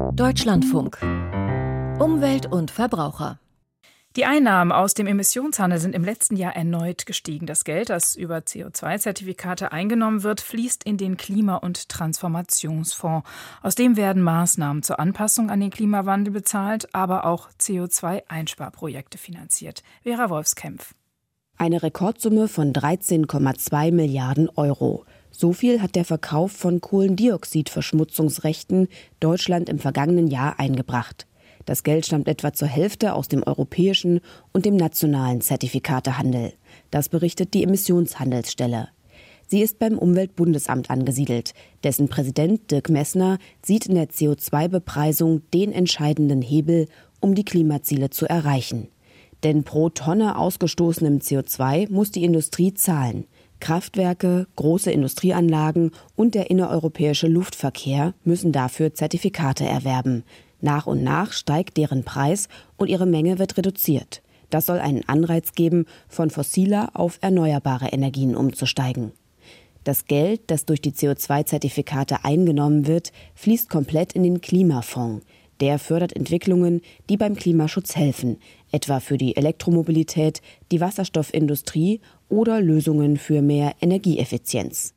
Deutschlandfunk. Umwelt und Verbraucher. Die Einnahmen aus dem Emissionshandel sind im letzten Jahr erneut gestiegen. Das Geld, das über CO2-Zertifikate eingenommen wird, fließt in den Klima- und Transformationsfonds. Aus dem werden Maßnahmen zur Anpassung an den Klimawandel bezahlt, aber auch CO2-Einsparprojekte finanziert. Vera Wolfskämpf. Eine Rekordsumme von 13,2 Milliarden Euro. So viel hat der Verkauf von Kohlendioxidverschmutzungsrechten Deutschland im vergangenen Jahr eingebracht. Das Geld stammt etwa zur Hälfte aus dem europäischen und dem nationalen Zertifikatehandel. Das berichtet die Emissionshandelsstelle. Sie ist beim Umweltbundesamt angesiedelt. Dessen Präsident Dirk Messner sieht in der CO2-Bepreisung den entscheidenden Hebel, um die Klimaziele zu erreichen. Denn pro Tonne ausgestoßenem CO2 muss die Industrie zahlen. Kraftwerke, große Industrieanlagen und der innereuropäische Luftverkehr müssen dafür Zertifikate erwerben. Nach und nach steigt deren Preis und ihre Menge wird reduziert. Das soll einen Anreiz geben, von fossiler auf erneuerbare Energien umzusteigen. Das Geld, das durch die CO2-Zertifikate eingenommen wird, fließt komplett in den Klimafonds. Der fördert Entwicklungen, die beim Klimaschutz helfen, etwa für die Elektromobilität, die Wasserstoffindustrie oder Lösungen für mehr Energieeffizienz.